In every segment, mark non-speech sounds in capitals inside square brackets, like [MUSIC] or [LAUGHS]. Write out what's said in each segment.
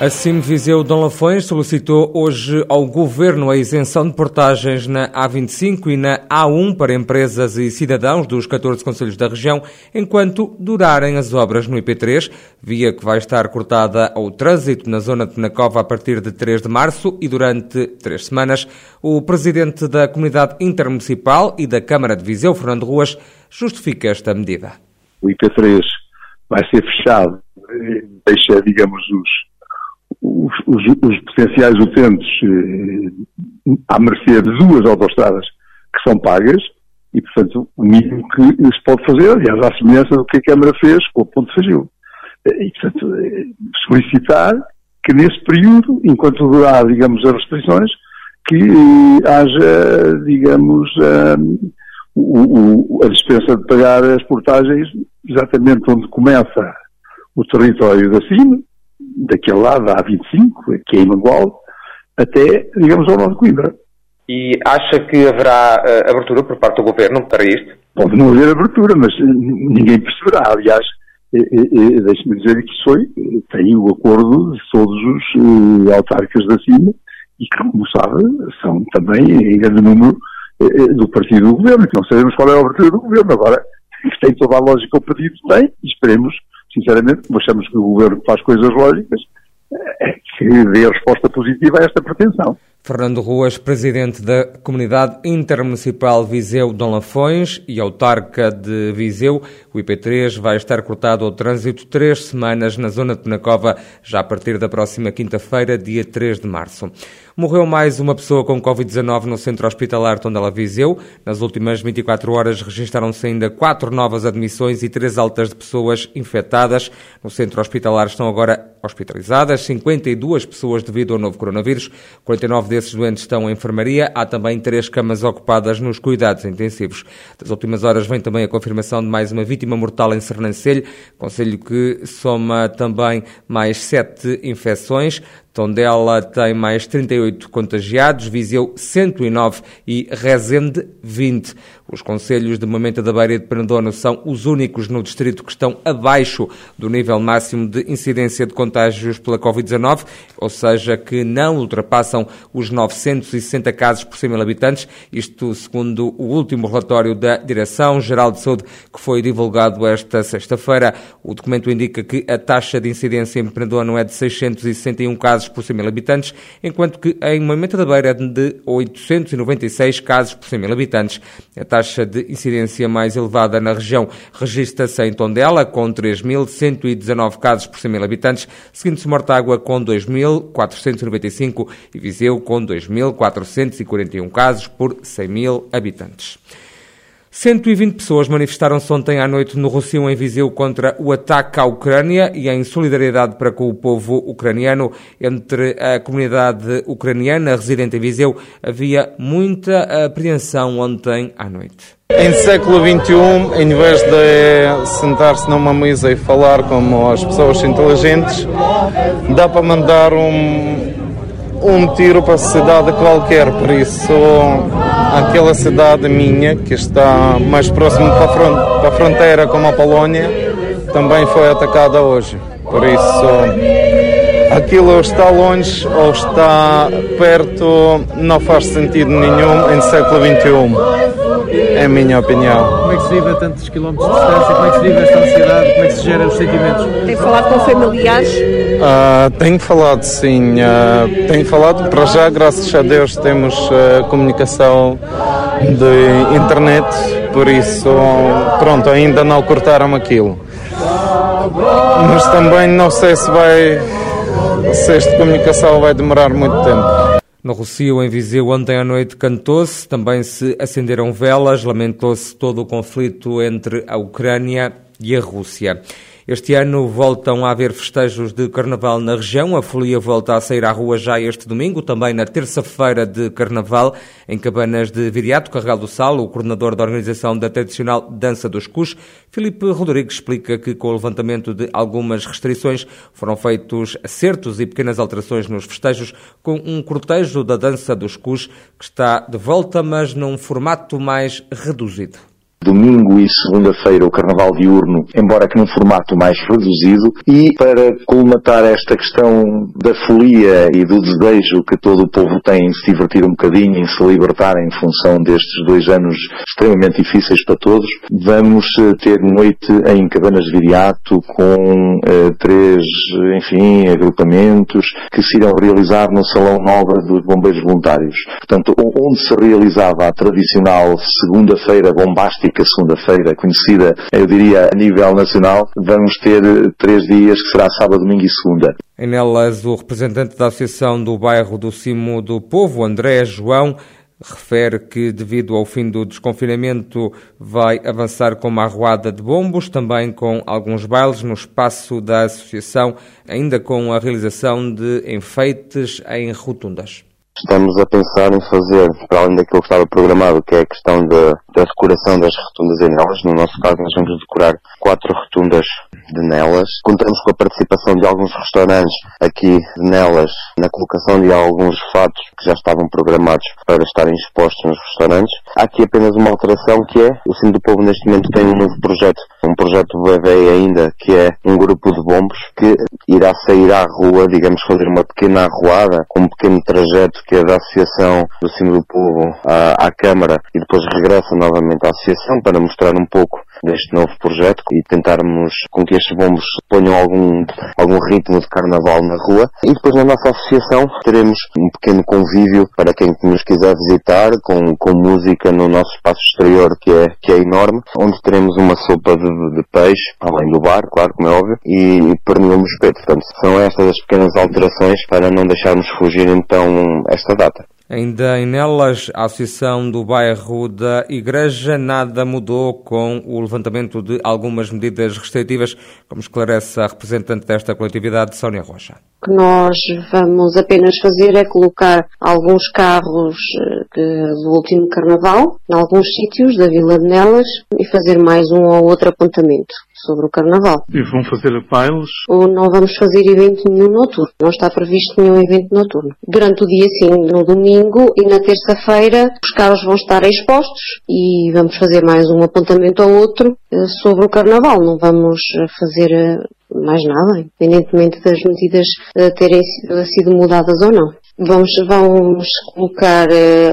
A CIM Viseu Dom Lafões solicitou hoje ao Governo a isenção de portagens na A25 e na A1 para empresas e cidadãos dos 14 Conselhos da região, enquanto durarem as obras no IP3, via que vai estar cortada ao trânsito na zona de Penacova a partir de 3 de março e durante três semanas. O Presidente da Comunidade Intermunicipal e da Câmara de Viseu, Fernando Ruas, justifica esta medida. O IP3 vai ser fechado, deixa, digamos, os os, os, os potenciais utentes eh, à mercê de duas autostradas que são pagas e, portanto, o mínimo que se pode fazer, aliás, à semelhança do que a Câmara fez com o Ponte Fagil. Eh, e, portanto, eh, solicitar que nesse período, enquanto durar, digamos, as restrições, que eh, haja, digamos, um, o, o, a dispensa de pagar as portagens exatamente onde começa o território da CIMA, daquele lado, da A25, que é em Mangual, até, digamos, ao norte de Coimbra. E acha que haverá uh, abertura por parte do Governo para isto? Pode não haver abertura, mas ninguém perceberá. Aliás, deixe-me dizer que isso foi, tem o acordo de todos os uh, autárquicos da CIMA e que, como sabe, são também em grande número uh, do partido do Governo, que não sabemos qual é a abertura do Governo. Agora, tem toda a lógica o partido tem e esperemos sinceramente, achamos que o governo faz coisas lógicas, é que dê a resposta positiva a esta pretensão. Fernando Ruas, presidente da Comunidade Intermunicipal Viseu Dom Lafões e autarca de Viseu, o IP3 vai estar cortado ao trânsito três semanas na zona de Penacova, já a partir da próxima quinta-feira, dia 3 de março. Morreu mais uma pessoa com Covid-19 no centro hospitalar Tondela Viseu. Nas últimas 24 horas registaram-se ainda quatro novas admissões e três altas de pessoas infectadas. No centro hospitalar estão agora hospitalizadas 52 pessoas devido ao novo coronavírus. 49 desses doentes estão em enfermaria. Há também três camas ocupadas nos cuidados intensivos. Das últimas horas vem também a confirmação de mais uma vítima mortal em Sernancelho, conselho que soma também mais sete infecções. Tondela tem mais 38 contagiados, Viseu 109 e Rezende 20. Os conselhos de Momenta da Beira e de Penedono são os únicos no distrito que estão abaixo do nível máximo de incidência de contágios pela Covid-19, ou seja, que não ultrapassam os 960 casos por 100 mil habitantes, isto segundo o último relatório da Direção-Geral de Saúde que foi divulgado esta sexta-feira. O documento indica que a taxa de incidência em Penedono é de 661 casos por 100 mil habitantes, enquanto que em Moimenta da Beira é de 896 casos por 100 mil habitantes. A taxa de incidência mais elevada na região registra-se em Tondela, com 3.119 casos por 100 mil habitantes, seguindo-se Mortágua com 2.495 e Viseu com 2.441 casos por 100 mil habitantes. 120 pessoas manifestaram-se ontem à noite no Rossio, em Viseu, contra o ataque à Ucrânia e em solidariedade para com o povo ucraniano. Entre a comunidade ucraniana residente em Viseu, havia muita apreensão ontem à noite. Em século XXI, em vez de sentar-se numa mesa e falar como as pessoas inteligentes, dá para mandar um, um tiro para a cidade qualquer. Por isso, aquela cidade minha, que está mais próximo para a fronteira com a Polónia, também foi atacada hoje. Por isso, aquilo está longe ou está perto não faz sentido nenhum em século XXI. É a minha opinião. Como é que se vive a tantos quilómetros de distância? Como é que se vive esta ansiedade? Como é que se gera os sentimentos? Tem falado com familiares? Uh, tenho falado, sim. Uh, tenho falado, para já, graças a Deus, temos uh, comunicação de internet, por isso, pronto, ainda não cortaram aquilo. Mas também não sei se vai, se esta comunicação vai demorar muito tempo. No Rocio, em Viseu, ontem à noite cantou-se, também se acenderam velas, lamentou-se todo o conflito entre a Ucrânia e a Rússia. Este ano voltam a haver festejos de Carnaval na região. A folia volta a sair à rua já este domingo, também na terça-feira de Carnaval, em Cabanas de Viriato, Carregal do Sal, o coordenador da organização da tradicional Dança dos Cus, Filipe Rodrigues, explica que com o levantamento de algumas restrições foram feitos acertos e pequenas alterações nos festejos, com um cortejo da Dança dos Cus que está de volta, mas num formato mais reduzido. Domingo e segunda-feira o Carnaval diurno, embora que num formato mais reduzido, e para colmatar esta questão da folia e do desejo que todo o povo tem em se divertir um bocadinho, em se libertar em função destes dois anos extremamente difíceis para todos, vamos eh, ter noite em Cabanas de Viriato com uh, três, enfim, agrupamentos que se irão realizar no Salão Nobre dos Bombeiros Voluntários. Portanto, onde se realizava a tradicional segunda-feira bombástica, segunda-feira conhecida, eu diria, a nível nacional, vamos ter três dias, que será sábado, domingo e segunda. Em Nelas, o representante da Associação do Bairro do Cimo do Povo, André João, refere que, devido ao fim do desconfinamento, vai avançar com uma arruada de bombos, também com alguns bailes no espaço da associação, ainda com a realização de enfeites em rotundas. Estamos a pensar em fazer, para além daquilo que estava programado, que é a questão da, decoração das rotundas em nelas. No nosso caso, nós vamos decorar quatro rotundas de Nelas. Contamos com a participação de alguns restaurantes aqui de Nelas na colocação de alguns fatos que já estavam programados para estarem expostos nos restaurantes. Há aqui apenas uma alteração que é o Cine do Povo neste momento tem um novo projeto, um projeto bebê ainda, que é um grupo de bombos que irá sair à rua, digamos, fazer uma pequena arruada, com um pequeno trajeto que é da Associação do Cine do Povo à, à Câmara e depois regressa novamente à Associação para mostrar um pouco deste novo projeto e tentarmos com que estes bombos ponham algum, algum ritmo de carnaval na rua. E depois na nossa associação teremos um pequeno convívio para quem nos quiser visitar com, com música no nosso espaço exterior que é, que é enorme, onde teremos uma sopa de, de peixe, além do bar, claro, como é óbvio, e, e pernil no espeto. Portanto, são estas as pequenas alterações para não deixarmos fugir então esta data. Ainda em Nelas, a Associação do Bairro da Igreja nada mudou com o levantamento de algumas medidas restritivas, como esclarece a representante desta coletividade, Sónia Rocha. O que nós vamos apenas fazer é colocar alguns carros eh, do último carnaval, em alguns sítios da Vila de Nelas, e fazer mais um ou outro apontamento sobre o Carnaval. E vão fazer bailes? Ou não vamos fazer evento nenhum noturno. Não está previsto nenhum evento noturno. Durante o dia, sim, no domingo e na terça-feira, os carros vão estar expostos e vamos fazer mais um apontamento ou outro eh, sobre o Carnaval. Não vamos eh, fazer eh, mais nada, independentemente das medidas terem sido mudadas ou não. Vamos, vamos colocar,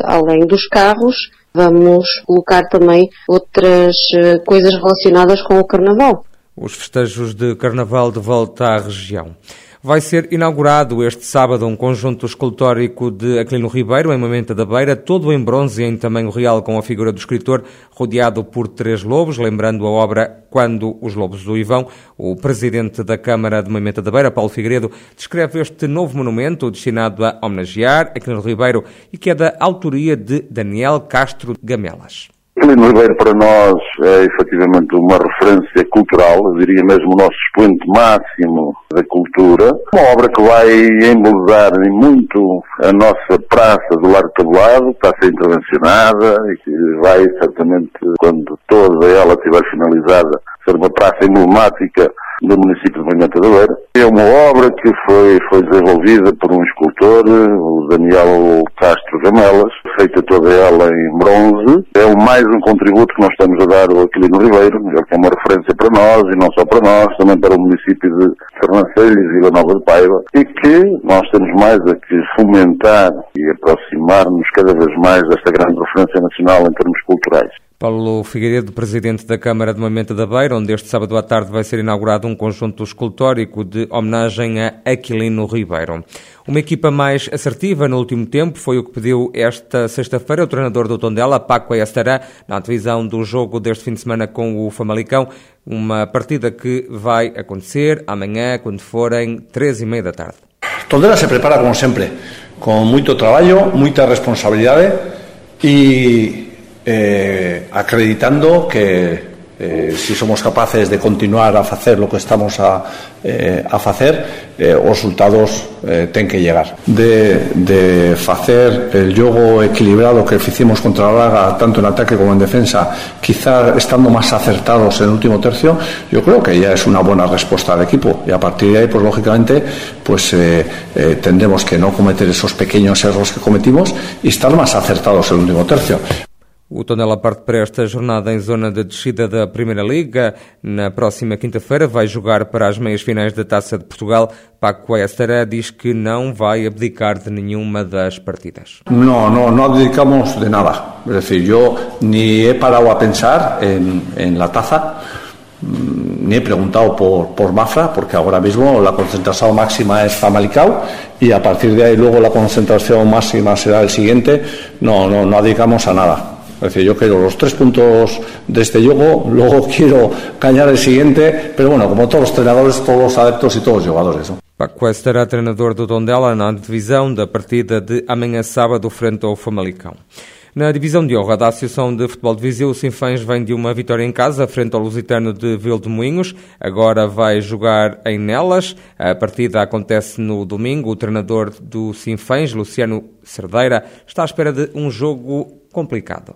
além dos carros, vamos colocar também outras eh, coisas relacionadas com o Carnaval. Os festejos de Carnaval de volta à região. Vai ser inaugurado este sábado um conjunto escultórico de Aquilino Ribeiro, em Mamenta da Beira, todo em bronze e em tamanho real, com a figura do escritor, rodeado por três lobos, lembrando a obra Quando os Lobos do Ivão. O presidente da Câmara de Mamenta da Beira, Paulo Figueiredo, descreve este novo monumento destinado a homenagear Aquilino Ribeiro e que é da autoria de Daniel Castro Gamelas. Lino Ribeiro para nós é efetivamente uma referência cultural, diria mesmo o nosso expoente máximo da cultura. Uma obra que vai embelezar muito a nossa praça do Largo Tabulado, está a ser intervencionada e que vai certamente, quando toda ela estiver finalizada, ser uma praça emblemática do município de Moimenta da Beira. É uma obra que foi, foi desenvolvida por um escultor, o Daniel Castro Gamelas, feita toda ela em bronze. É mais um contributo que nós estamos a dar ao Aquilino Ribeiro, que é uma referência para nós, e não só para nós, também para o município de Fernancelhos e Vila Nova de Paiva, e que nós temos mais a que fomentar e aproximar-nos cada vez mais desta grande referência nacional em termos culturais. Paulo Figueiredo, presidente da Câmara de Mamenta da Beira, onde este sábado à tarde vai ser inaugurado um conjunto escultórico de homenagem a Aquilino Ribeiro. Uma equipa mais assertiva no último tempo foi o que pediu esta sexta-feira o treinador do Tondela, Paco Estará, na divisão do jogo deste fim de semana com o Famalicão, uma partida que vai acontecer amanhã, quando forem três e meia da tarde. Tondela se prepara como sempre, com muito trabalho, muita responsabilidade e eh, acreditando que eh, si somos capaces de continuar a facer lo que estamos a, eh, a eh, os resultados eh, ten que llegar. De, de facer el jogo equilibrado que ficimos contra o Braga tanto en ataque como en defensa quizá estando más acertados en el último tercio yo creo que ya es una buena respuesta al equipo. Y a partir de ahí pues lógicamente pues eh, tendremos que no cometer esos pequeños errores que cometimos y estar más acertados en el último tercio O Tondela parte para esta jornada em zona de descida da Primeira Liga. Na próxima quinta-feira vai jogar para as meias finais da Taça de Portugal. Paco Estera diz que não vai abdicar de nenhuma das partidas. Não, não, não abdicamos de nada. Es decir, yo ni he parado a pensar en, en la taza, ni he preguntado por, por Mafra, porque ahora mismo la concentración máxima es Famalicao y a partir de ahí luego la concentración máxima será el siguiente. No, no, no abdicamos a nada. Es decir, yo quiero los tres puntos de este juego, luego [LAUGHS] quiero cañar el siguiente, pero bueno, como todos los entrenadores, todos los adeptos e todos os jogadores. ¿no? Paco estará treinador do Tondela na divisão da partida de amanhã sábado frente ao Famalicão. Na divisão de honra da Associação de Futebol de Viseu, o Sinfãs vem de uma vitória em casa frente ao Lusitano de Vildemoinhos. Agora vai jogar em Nelas. A partida acontece no domingo. O treinador do Sinfãs, Luciano Cerdeira, está à espera de um jogo complicado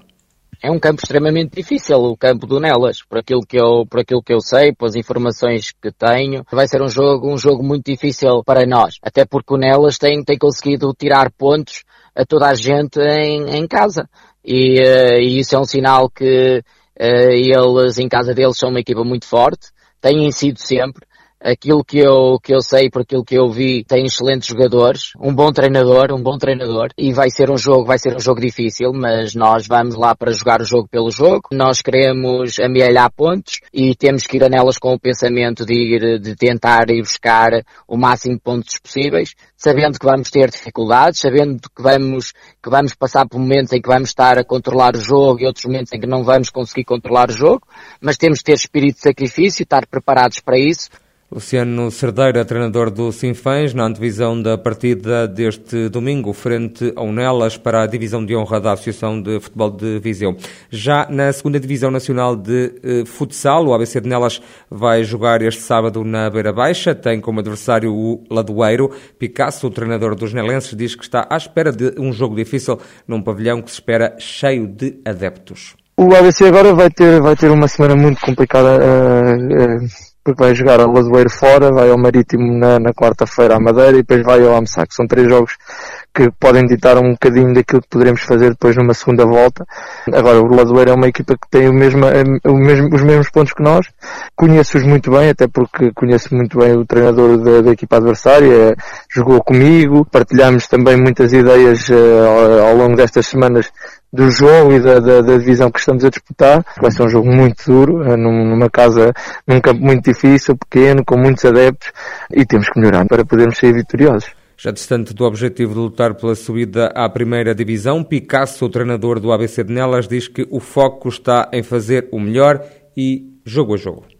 é um campo extremamente difícil, o campo do Nelas, por aquilo que eu, por aquilo que eu sei, pelas informações que tenho, vai ser um jogo, um jogo muito difícil para nós, até porque o Nelas tem, tem conseguido tirar pontos a toda a gente em, em casa. E, uh, e isso é um sinal que uh, eles, em casa deles, são uma equipa muito forte, têm sido sempre, aquilo que eu, que eu sei, por aquilo que eu vi, tem excelentes jogadores, um bom treinador, um bom treinador, e vai ser um jogo, vai ser um jogo difícil, mas nós vamos lá para jogar o jogo pelo jogo. Nós queremos amealhar pontos e temos que ir a nelas com o pensamento de ir, de tentar ir buscar o máximo de pontos possíveis, sabendo que vamos ter dificuldades, sabendo que vamos, que vamos passar por momentos em que vamos estar a controlar o jogo e outros momentos em que não vamos conseguir controlar o jogo, mas temos que ter espírito de sacrifício, estar preparados para isso, Luciano Cerdeira, treinador do Sinfãs, na antevisão da partida deste domingo, frente ao Nelas para a divisão de honra da Associação de Futebol de Viseu. Já na segunda divisão nacional de eh, futsal, o ABC de Nelas vai jogar este sábado na Beira Baixa, tem como adversário o Ladoeiro. Picasso, o treinador dos nelenses, diz que está à espera de um jogo difícil num pavilhão que se espera cheio de adeptos. O ABC agora vai ter, vai ter uma semana muito complicada. Uh, uh porque vai jogar a Lazoeiro fora, vai ao Marítimo na, na quarta-feira à Madeira e depois vai ao Amsac. São três jogos que podem ditar um bocadinho daquilo que poderemos fazer depois numa segunda volta. Agora, o Lazoeiro é uma equipa que tem o mesmo, o mesmo, os mesmos pontos que nós. Conheço-os muito bem, até porque conheço muito bem o treinador da, da equipa adversária, jogou comigo, partilhamos também muitas ideias uh, ao, ao longo destas semanas do jogo e da, da, da, divisão que estamos a disputar. Vai ser um jogo muito duro, eh, numa casa, num campo muito difícil, pequeno, com muitos adeptos e temos que melhorar para podermos sair vitoriosos. Já distante do objetivo de lutar pela subida à primeira divisão, Picasso, o treinador do ABC de Nelas, diz que o foco está em fazer o melhor e jogo a jogo.